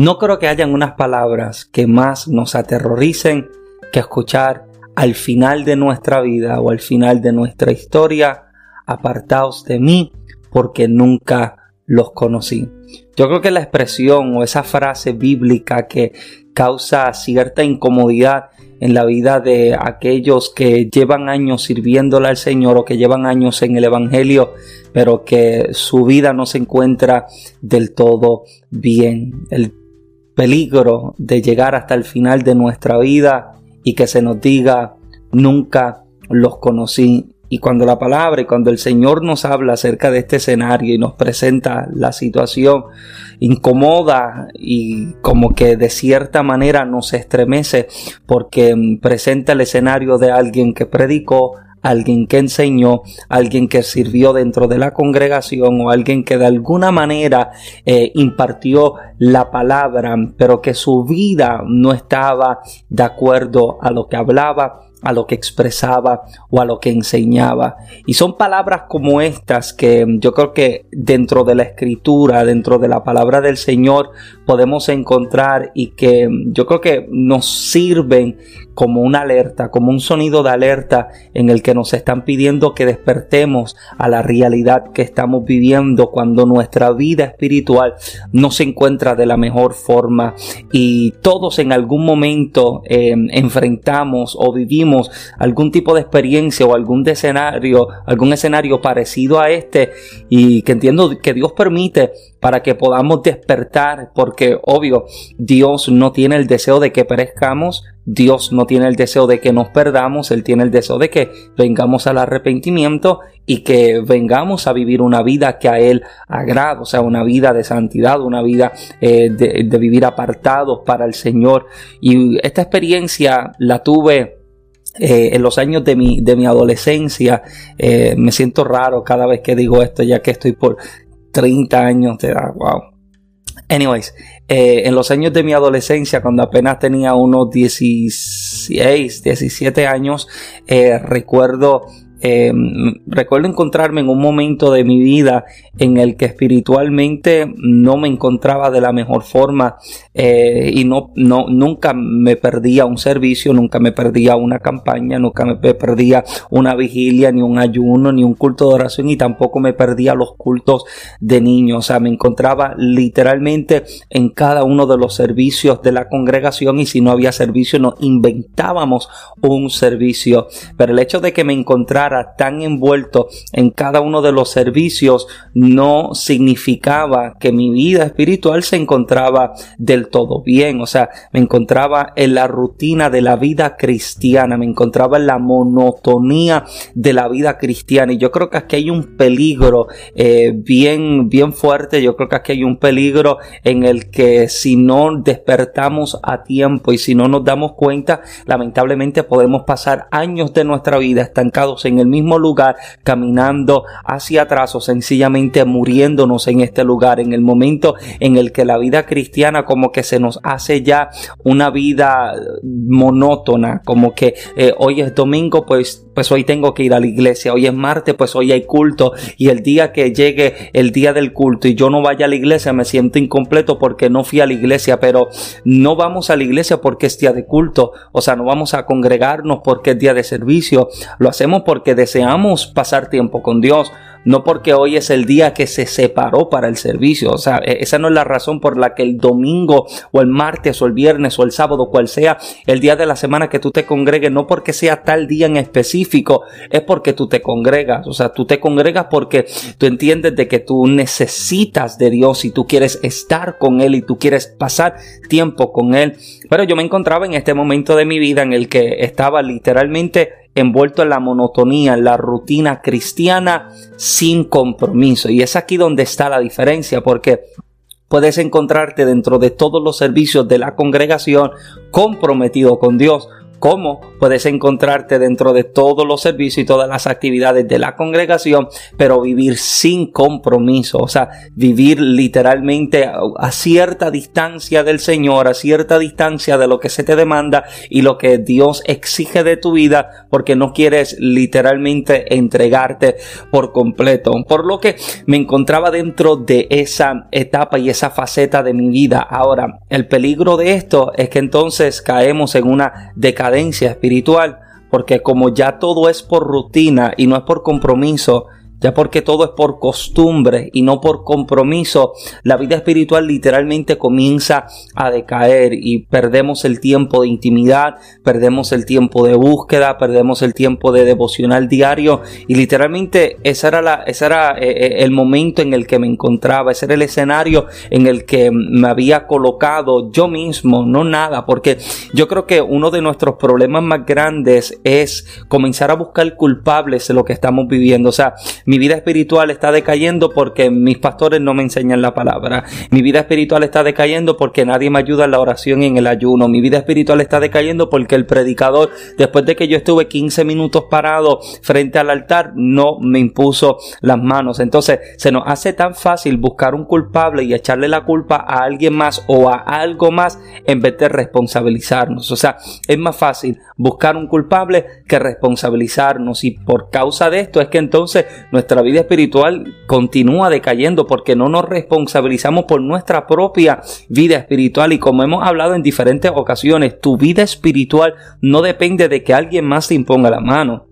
No creo que hayan unas palabras que más nos aterroricen que escuchar al final de nuestra vida o al final de nuestra historia, apartaos de mí porque nunca los conocí. Yo creo que la expresión o esa frase bíblica que causa cierta incomodidad en la vida de aquellos que llevan años sirviéndole al Señor o que llevan años en el Evangelio, pero que su vida no se encuentra del todo bien. Peligro de llegar hasta el final de nuestra vida y que se nos diga nunca los conocí. Y cuando la palabra y cuando el Señor nos habla acerca de este escenario y nos presenta la situación, incomoda y como que de cierta manera nos estremece porque presenta el escenario de alguien que predicó, alguien que enseñó, alguien que sirvió dentro de la congregación o alguien que de alguna manera eh, impartió la palabra, pero que su vida no estaba de acuerdo a lo que hablaba a lo que expresaba o a lo que enseñaba. Y son palabras como estas que yo creo que dentro de la escritura, dentro de la palabra del Señor, podemos encontrar y que yo creo que nos sirven como una alerta, como un sonido de alerta en el que nos están pidiendo que despertemos a la realidad que estamos viviendo cuando nuestra vida espiritual no se encuentra de la mejor forma y todos en algún momento eh, enfrentamos o vivimos algún tipo de experiencia o algún escenario, algún escenario parecido a este y que entiendo que Dios permite para que podamos despertar porque obvio Dios no tiene el deseo de que perezcamos Dios no tiene el deseo de que nos perdamos, Él tiene el deseo de que vengamos al arrepentimiento y que vengamos a vivir una vida que a Él agrada, o sea, una vida de santidad, una vida eh, de, vivir apartados para el Señor. Y esta experiencia la tuve eh, en los años de mi, de mi adolescencia, eh, me siento raro cada vez que digo esto, ya que estoy por 30 años de edad, wow. Anyways, eh, en los años de mi adolescencia, cuando apenas tenía unos 16, 17 años, recuerdo eh, recuerdo encontrarme en un momento de mi vida en el que espiritualmente no me encontraba de la mejor forma eh, y no, no, nunca me perdía un servicio, nunca me perdía una campaña, nunca me perdía una vigilia, ni un ayuno, ni un culto de oración y tampoco me perdía los cultos de niños. O sea, me encontraba literalmente en cada uno de los servicios de la congregación y si no había servicio, nos inventábamos un servicio. Pero el hecho de que me encontrara tan envuelto en cada uno de los servicios no significaba que mi vida espiritual se encontraba del todo bien. O sea, me encontraba en la rutina de la vida cristiana, me encontraba en la monotonía de la vida cristiana. Y yo creo que aquí hay un peligro eh, bien, bien fuerte. Yo creo que aquí hay un peligro en el que si no despertamos a tiempo y si no nos damos cuenta, lamentablemente podemos pasar años de nuestra vida estancados en el mismo lugar, caminando hacia atrás o sencillamente muriéndonos en este lugar, en el momento en el que la vida cristiana como que se nos hace ya una vida monótona, como que eh, hoy es domingo, pues pues hoy tengo que ir a la iglesia, hoy es martes, pues hoy hay culto y el día que llegue el día del culto y yo no vaya a la iglesia me siento incompleto porque no fui a la iglesia, pero no vamos a la iglesia porque es día de culto, o sea, no vamos a congregarnos porque es día de servicio, lo hacemos porque deseamos pasar tiempo con Dios, no porque hoy es el día que se separó para el servicio. O sea, e-, esa no es la razón por la que el domingo o el martes o el viernes o el sábado, cual sea el día de la semana que tú te congregues, no porque sea tal día en específico, es porque tú te congregas. O sea, tú te congregas porque tú entiendes de que tú necesitas de Dios y tú quieres estar con Él y tú quieres pasar tiempo con Él. Pero yo me encontraba en este momento de mi vida en el que estaba literalmente envuelto en la monotonía, en la rutina cristiana sin compromiso. Y es aquí donde está la diferencia, porque Puedes encontrarte dentro de todos los servicios de la congregación comprometido con Dios cómo puedes encontrarte dentro de todos los servicios y todas las actividades de la congregación, pero vivir sin compromiso, o sea, vivir literalmente a, cierta distancia del Señor, a cierta distancia de lo que se te demanda y lo que Dios exige de tu vida, porque no quieres literalmente entregarte por completo. Por lo que me encontraba dentro de esa etapa y esa faceta de mi vida. Ahora, el peligro de esto es que entonces caemos en una decadencia espiritual, porque como ya todo es por rutina y no es por compromiso, ya porque todo es por costumbre y no por compromiso, la vida espiritual literalmente comienza a decaer y perdemos el tiempo de intimidad, perdemos el tiempo de búsqueda, perdemos el tiempo de devocional diario y literalmente ese era, la, ese era eh, eh, el momento en el que me encontraba, ese era el escenario en el que me había colocado yo mismo, no nada, porque yo creo que uno de nuestros problemas más grandes es comenzar a buscar culpables de lo que estamos viviendo, o sea, mi vida espiritual está decayendo porque mis pastores no me enseñan la palabra. Mi vida espiritual está decayendo porque nadie me ayuda en la oración y en el ayuno. Mi vida espiritual está decayendo porque el predicador, después de que yo estuve 15 minutos parado frente al altar, no me impuso las manos. Entonces, se nos hace tan fácil buscar un culpable y echarle la culpa a alguien más o a algo más en vez de responsabilizarnos. O sea, es más fácil buscar un culpable que responsabilizarnos y por causa de esto es que entonces nuestra vida espiritual continúa decayendo porque no nos responsabilizamos por nuestra propia vida espiritual y como hemos hablado en diferentes ocasiones, tu vida espiritual no depende de que alguien más te imponga la mano.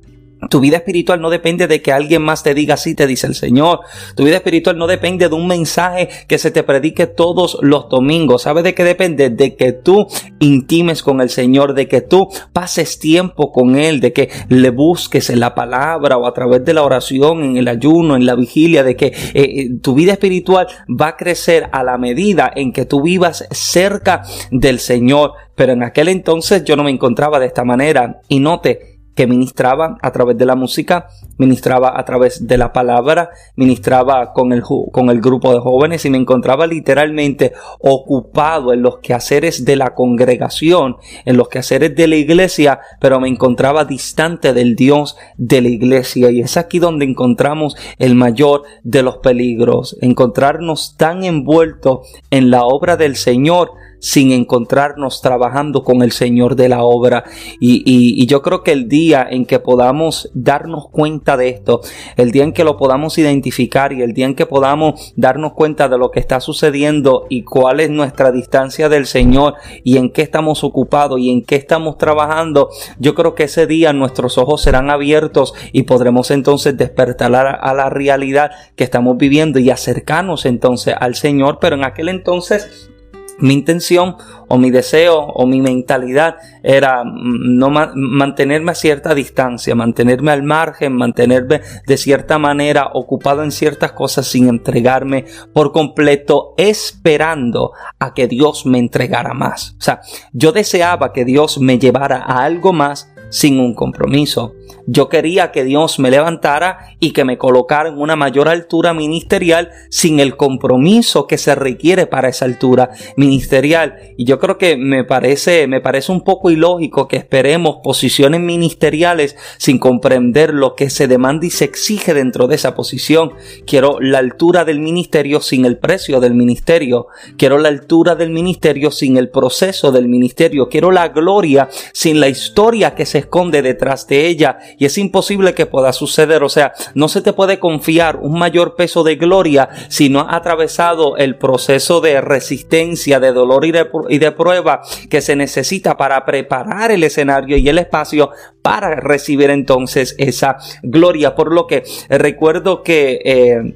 Tu vida espiritual no depende de que alguien más te diga así, te dice el Señor. Tu vida espiritual no depende de un mensaje que se te predique todos los domingos. ¿Sabes de qué depende? De que tú intimes con el Señor, de que tú pases tiempo con Él, de que le busques en la palabra o a través de la oración, en el ayuno, en la vigilia, de que eh, eh, tu vida espiritual va a crecer a la medida en que tú vivas cerca del Señor. Pero en aquel entonces yo no me encontraba de esta manera. Y note, que ministraba a través de la música, ministraba a través de la palabra, ministraba con el, con el grupo de jóvenes y me encontraba literalmente ocupado en los quehaceres de la congregación, en los quehaceres de la iglesia, pero me encontraba distante del Dios de la iglesia. Y es aquí donde encontramos el mayor de los peligros, encontrarnos tan envueltos en la obra del Señor sin encontrarnos trabajando con el Señor de la obra. Y, y, yo creo que el día en que podamos darnos cuenta de esto, el día en que lo podamos identificar y el día en que podamos darnos cuenta de lo que está sucediendo y cuál es nuestra distancia del Señor y en qué estamos ocupados y en qué estamos trabajando, yo creo que ese día nuestros ojos serán abiertos y podremos entonces despertar a, a la realidad que estamos viviendo y acercarnos entonces al Señor, pero en aquel entonces mi intención o mi deseo o mi mentalidad era mm, no mantenerme a cierta distancia, mantenerme al margen, mantenerme de cierta manera ocupado en ciertas cosas sin entregarme por completo, esperando a que Dios me entregara más. O sea, yo deseaba que Dios me llevara a algo más sin un compromiso. Yo quería que Dios me levantara y que me colocara en una mayor altura ministerial sin el compromiso que se requiere para esa altura ministerial. Y yo creo que me parece, me parece un poco ilógico que esperemos posiciones ministeriales sin comprender lo que se demanda y se exige dentro de esa posición. Quiero la altura del ministerio sin el precio del ministerio. Quiero la altura del ministerio sin el proceso del ministerio. Quiero la gloria sin la historia que se esconde detrás de ella y es imposible que pueda suceder. O sea, no se te puede confiar un mayor peso de gloria si no ha atravesado el proceso de resistencia, de dolor y de, y de prueba que se necesita para preparar el escenario y el espacio para recibir entonces esa gloria. Por lo que recuerdo que eh,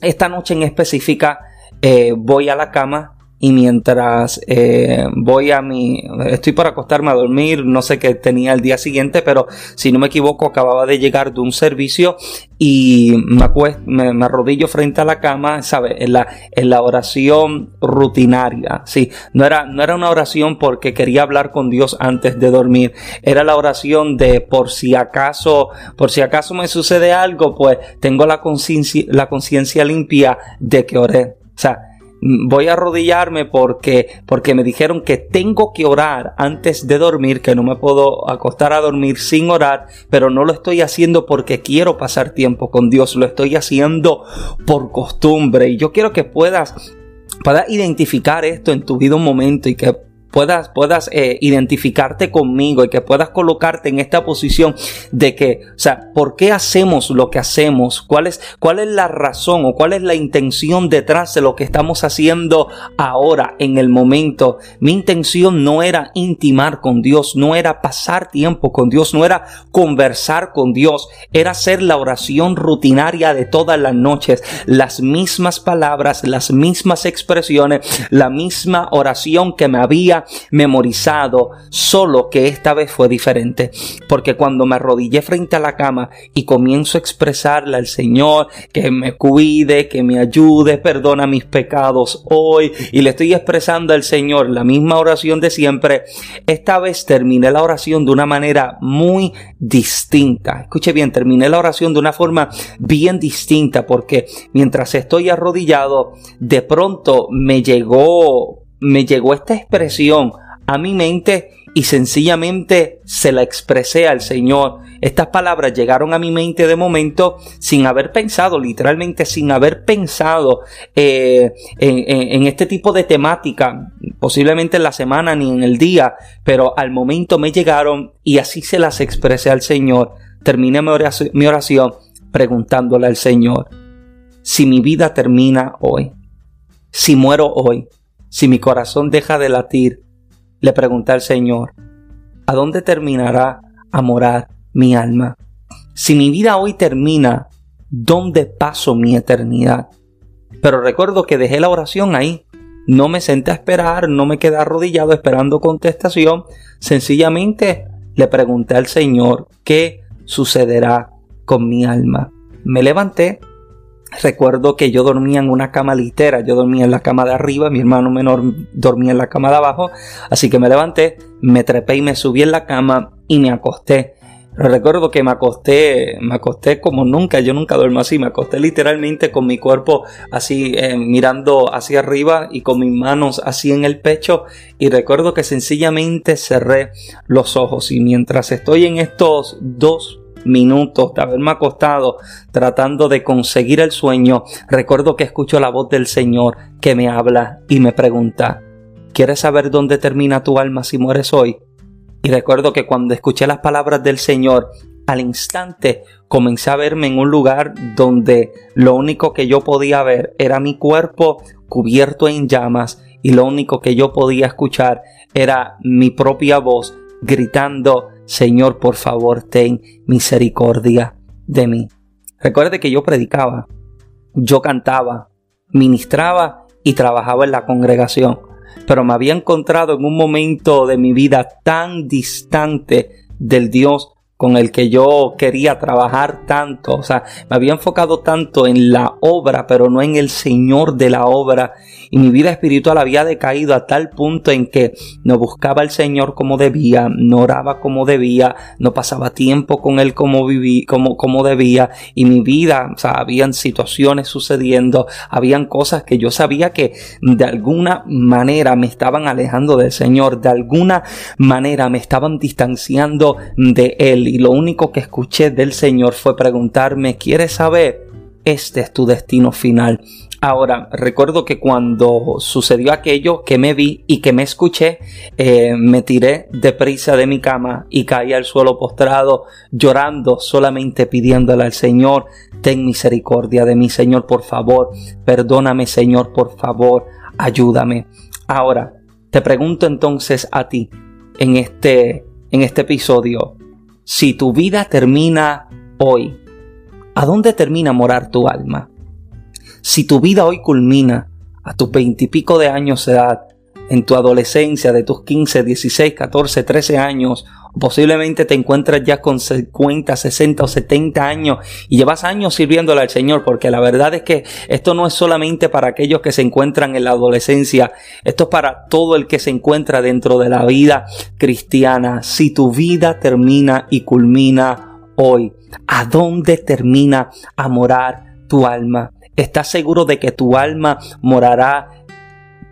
esta noche en específica eh, voy a la cama y mientras eh, voy a mi estoy para acostarme a dormir no sé qué tenía el día siguiente pero si no me equivoco acababa de llegar de un servicio y me, me, arrodillo frente a la cama sabe en la en la oración rutinaria sí. No era no era una oración porque quería hablar con Dios antes de dormir. Era la oración de por si acaso por si acaso me sucede algo pues tengo la conciencia la limpia de que oré o sea voy a arrodillarme porque, porque me dijeron que tengo que orar antes de dormir, que no me puedo acostar a dormir sin orar, pero no lo estoy haciendo porque quiero pasar tiempo con Dios, lo estoy haciendo por costumbre. Y yo quiero que puedas puedas identificar esto en tu vida un momento y que puedas, puedas eh, identificarte conmigo y que puedas colocarte en esta posición de que, o sea, ¿por qué hacemos lo que hacemos? ¿Cuál es, cuál es la razón o cuál es la intención detrás de lo que estamos haciendo ahora, en el momento? Mi intención no era intimar con Dios, no era pasar tiempo con Dios, no era conversar con Dios, era hacer la oración rutinaria de todas las noches, las mismas palabras, las mismas expresiones, la misma oración que me había memorizado, solo que esta vez fue diferente, porque cuando me arrodillé frente a la cama y comienzo a expresarle al Señor que me cuide, que me ayude, perdona mis pecados hoy, y le estoy expresando al Señor la misma oración de siempre, esta vez terminé la oración de una manera muy distinta. Escuche bien, terminé la oración de una forma bien distinta porque mientras estoy arrodillado, de pronto me llegó me llegó esta expresión a mi mente y sencillamente se la expresé al Señor. Estas palabras llegaron a mi mente de momento sin haber pensado, literalmente sin haber pensado eh, en, este tipo de temática, posiblemente en la semana ni en el día, pero al momento me llegaron y así se las expresé al Señor. Terminé mi oración preguntándole al Señor, si mi vida termina hoy, si muero hoy, si mi corazón deja de latir, le pregunté al Señor, ¿a dónde terminará a morar mi alma? Si mi vida hoy termina, ¿dónde paso mi eternidad? Pero recuerdo que dejé la oración ahí. No me senté a esperar, no me quedé arrodillado esperando contestación. Sencillamente le pregunté al Señor, ¿qué sucederá con mi alma? Me levanté, Recuerdo que yo dormía en una cama litera, yo dormía en la cama de arriba, mi hermano menor dormía en la cama de abajo, así que me levanté, me trepé y me subí en la cama y me acosté. recuerdo que me acosté, me acosté como nunca, yo nunca duermo así, me acosté literalmente con mi cuerpo así eh, mirando hacia arriba y con mis manos así en el pecho y recuerdo que sencillamente cerré los ojos y mientras estoy en estos dos minutos de haberme acostado tratando de conseguir el sueño, recuerdo que escucho la voz del Señor que me habla y me pregunta, ¿quieres saber dónde termina tu alma si mueres hoy? Y recuerdo que cuando escuché las palabras del Señor, al instante comencé a verme en un lugar donde lo único que yo podía ver era mi cuerpo cubierto en llamas y lo único que yo podía escuchar era mi propia voz gritando Señor, por favor, ten misericordia de mí. Recuerde que yo predicaba, yo cantaba, ministraba y trabajaba en la congregación, pero me había encontrado en un momento de mi vida tan distante del Dios con el que yo quería trabajar tanto, o sea, me había enfocado tanto en la obra, pero no en el Señor de la obra, y mi vida espiritual había decaído a tal punto en que no buscaba al Señor como debía, no oraba como debía, no pasaba tiempo con Él como viví, como, como debía, y mi vida, o sea, habían situaciones sucediendo, habían cosas que yo sabía que de alguna manera me estaban alejando del Señor, de alguna manera me estaban distanciando de Él y lo único que escuché del Señor fue preguntarme, ¿quieres saber? Este es tu destino final. Ahora, recuerdo que cuando sucedió aquello que me vi y que me escuché, eh, me tiré deprisa de mi cama y caí al suelo postrado, llorando, solamente pidiéndole al Señor, ten misericordia de mí, Señor, por favor, perdóname, Señor, por favor, ayúdame. Ahora, te pregunto entonces a ti, en este, en este episodio, si tu vida termina hoy, ¿a dónde termina morar tu alma? Si tu vida hoy culmina a tus veintipico de años de edad, en tu adolescencia de tus 15, 16, 14, 13 años, posiblemente te encuentras ya con 50, 60 o 70 años y llevas años sirviéndole al Señor, porque la verdad es que esto no es solamente para aquellos que se encuentran en la adolescencia, esto es para todo el que se encuentra dentro de la vida cristiana. Si tu vida termina y culmina hoy, ¿a dónde termina a morar tu alma? ¿Estás seguro de que tu alma morará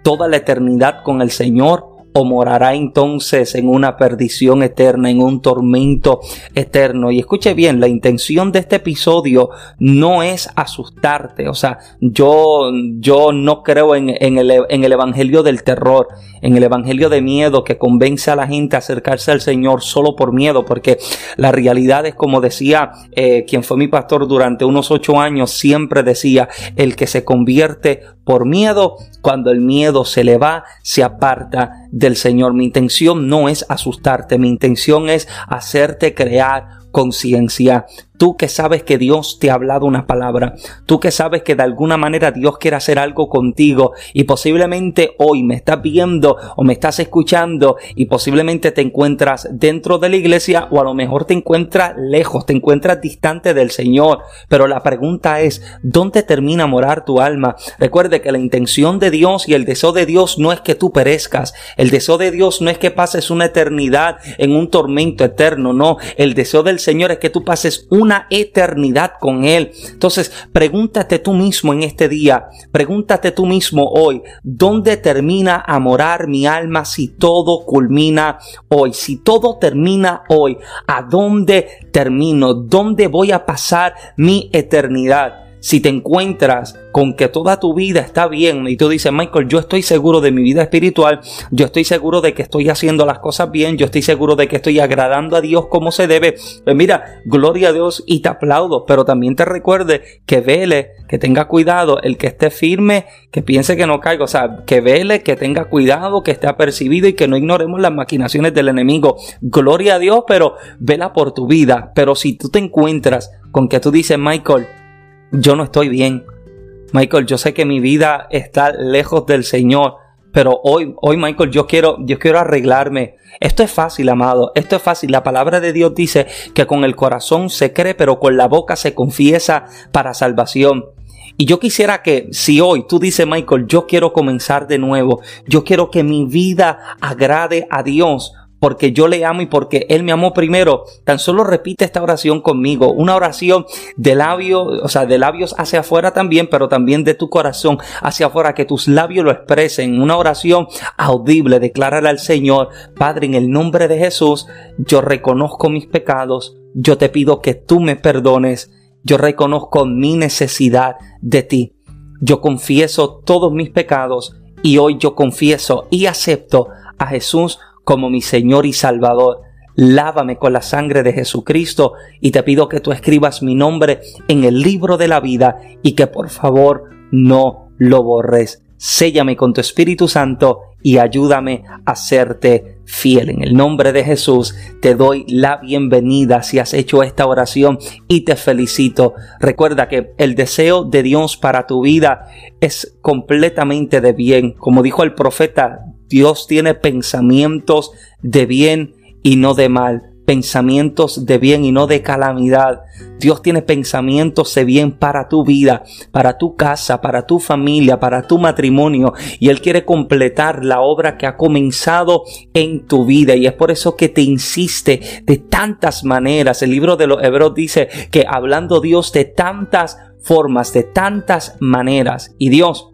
toda la eternidad con el Señor o morará entonces en una perdición eterna, en un tormento eterno. Y escuche bien, la intención de este episodio no es asustarte. O sea, yo, yo no creo en, el, en el evangelio del terror, en el evangelio de miedo que convence a la gente a acercarse al Señor solo por miedo, porque la realidad es como decía eh, quien fue mi pastor durante unos ocho años, siempre decía, el que se convierte por miedo, cuando el miedo se le va, se aparta del Señor. Mi intención no es asustarte, mi intención es hacerte crear conciencia. Tú que sabes que Dios te ha hablado una palabra, tú que sabes que de alguna manera Dios quiere hacer algo contigo y posiblemente hoy me estás viendo o me estás escuchando y posiblemente te encuentras dentro de la iglesia o a lo mejor te encuentras lejos, te encuentras distante del Señor. Pero la pregunta es, ¿dónde termina morar tu alma? Recuerde que la intención de Dios y el deseo de Dios no es que tú perezcas. El deseo de Dios no es que pases una eternidad en un tormento eterno, no. El deseo del Señor es que tú pases un una eternidad con Él. Entonces, pregúntate tú mismo en este día, pregúntate tú mismo hoy, ¿dónde termina a morar mi alma si todo culmina hoy? Si todo termina hoy, ¿a dónde termino? ¿Dónde voy a pasar mi eternidad? Si te encuentras con que toda tu vida está bien y tú dices, Michael, yo estoy seguro de mi vida espiritual, yo estoy seguro de que estoy haciendo las cosas bien, yo estoy seguro de que estoy agradando a Dios como se debe, pues mira, gloria a Dios y te aplaudo, pero también te recuerde que vele, que tenga cuidado, el que esté firme, que piense que no caiga, o sea, que vele, que tenga cuidado, que esté apercibido y que no ignoremos las maquinaciones del enemigo. Gloria a Dios, pero vela por tu vida, pero si tú te encuentras con que tú dices, Michael, yo no estoy bien. Michael, yo sé que mi vida está lejos del Señor, pero hoy, hoy Michael, yo quiero, yo quiero arreglarme. Esto es fácil, amado. Esto es fácil. La palabra de Dios dice que con el corazón se cree, pero con la boca se confiesa para salvación. Y yo quisiera que si hoy tú dices, Michael, yo quiero comenzar de nuevo, yo quiero que mi vida agrade a Dios, porque yo le amo y porque Él me amó primero, tan solo repite esta oración conmigo, una oración de labios, o sea, de labios hacia afuera también, pero también de tu corazón hacia afuera, que tus labios lo expresen, una oración audible, declárale al Señor, Padre, en el nombre de Jesús, yo reconozco mis pecados, yo te pido que tú me perdones, yo reconozco mi necesidad de ti, yo confieso todos mis pecados y hoy yo confieso y acepto a Jesús como mi Señor y Salvador. Lávame con la sangre de Jesucristo y te pido que tú escribas mi nombre en el libro de la vida y que por favor no lo borres. Séllame con tu Espíritu Santo y ayúdame a serte fiel. En el nombre de Jesús te doy la bienvenida si has hecho esta oración y te felicito. Recuerda que el deseo de Dios para tu vida es completamente de bien. Como dijo el profeta Dios tiene pensamientos de bien y no de mal, pensamientos de bien y no de calamidad. Dios tiene pensamientos de bien para tu vida, para tu casa, para tu familia, para tu matrimonio. Y Él quiere completar la obra que ha comenzado en tu vida. Y es por eso que te insiste de tantas maneras. El libro de los Hebreos dice que hablando Dios de tantas formas, de tantas maneras. Y Dios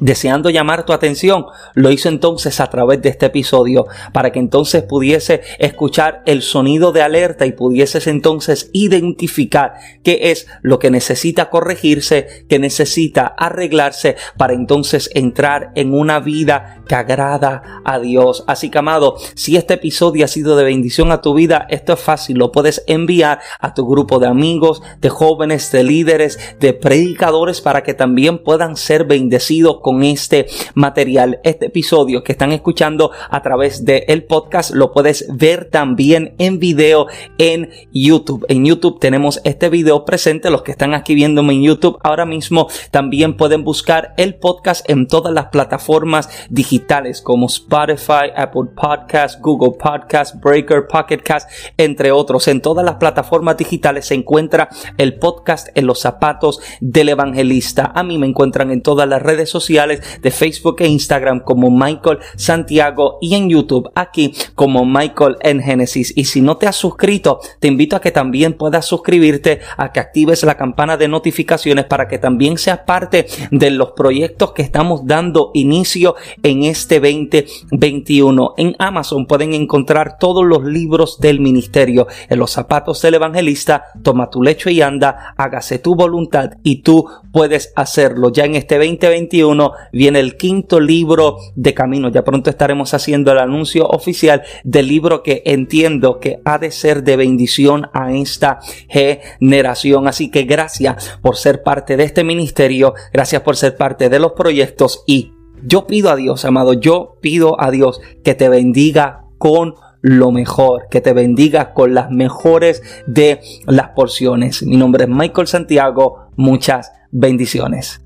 deseando llamar tu atención, lo hizo entonces a través de este episodio para que entonces pudiese escuchar el sonido de alerta y pudieses entonces identificar qué es lo que necesita corregirse, que necesita arreglarse para entonces entrar en una vida que agrada a Dios. Así que amado, si este episodio ha sido de bendición a tu vida, esto es fácil, lo puedes enviar a tu grupo de amigos, de jóvenes, de líderes, de predicadores para que también puedan ser bendecidos con este material. Este episodio que están escuchando a través del el podcast lo puedes ver también en video en YouTube. En YouTube tenemos este video presente. Los que están aquí viéndome en YouTube ahora mismo también pueden buscar el podcast en todas las plataformas digitales como Spotify, Apple Podcast, Google Podcast, Breaker, Pocket Cast, entre otros. En todas las plataformas digitales se encuentra el podcast en los zapatos del evangelista. A mí me encuentran en todas las redes sociales de Facebook e Instagram como Michael Santiago y en YouTube aquí como Michael en Genesis. Y si no te has suscrito, te invito a que también puedas suscribirte, a que actives la campana de notificaciones para que también seas parte de los proyectos que estamos dando inicio en este 2021. En Amazon pueden encontrar todos los libros del ministerio. En los zapatos del evangelista, toma tu lecho y anda, hágase tu voluntad y tú puedes hacerlo. Ya en este 2021 viene el quinto libro de camino. Ya pronto estaremos haciendo el anuncio oficial del libro que entiendo que ha de ser de bendición a esta generación. Así que gracias por ser parte de este ministerio. Gracias por ser parte de los proyectos y yo pido a Dios, amado, yo pido a Dios que te bendiga con lo mejor, que te bendiga con las mejores de las porciones. Mi nombre es Michael Santiago, muchas bendiciones.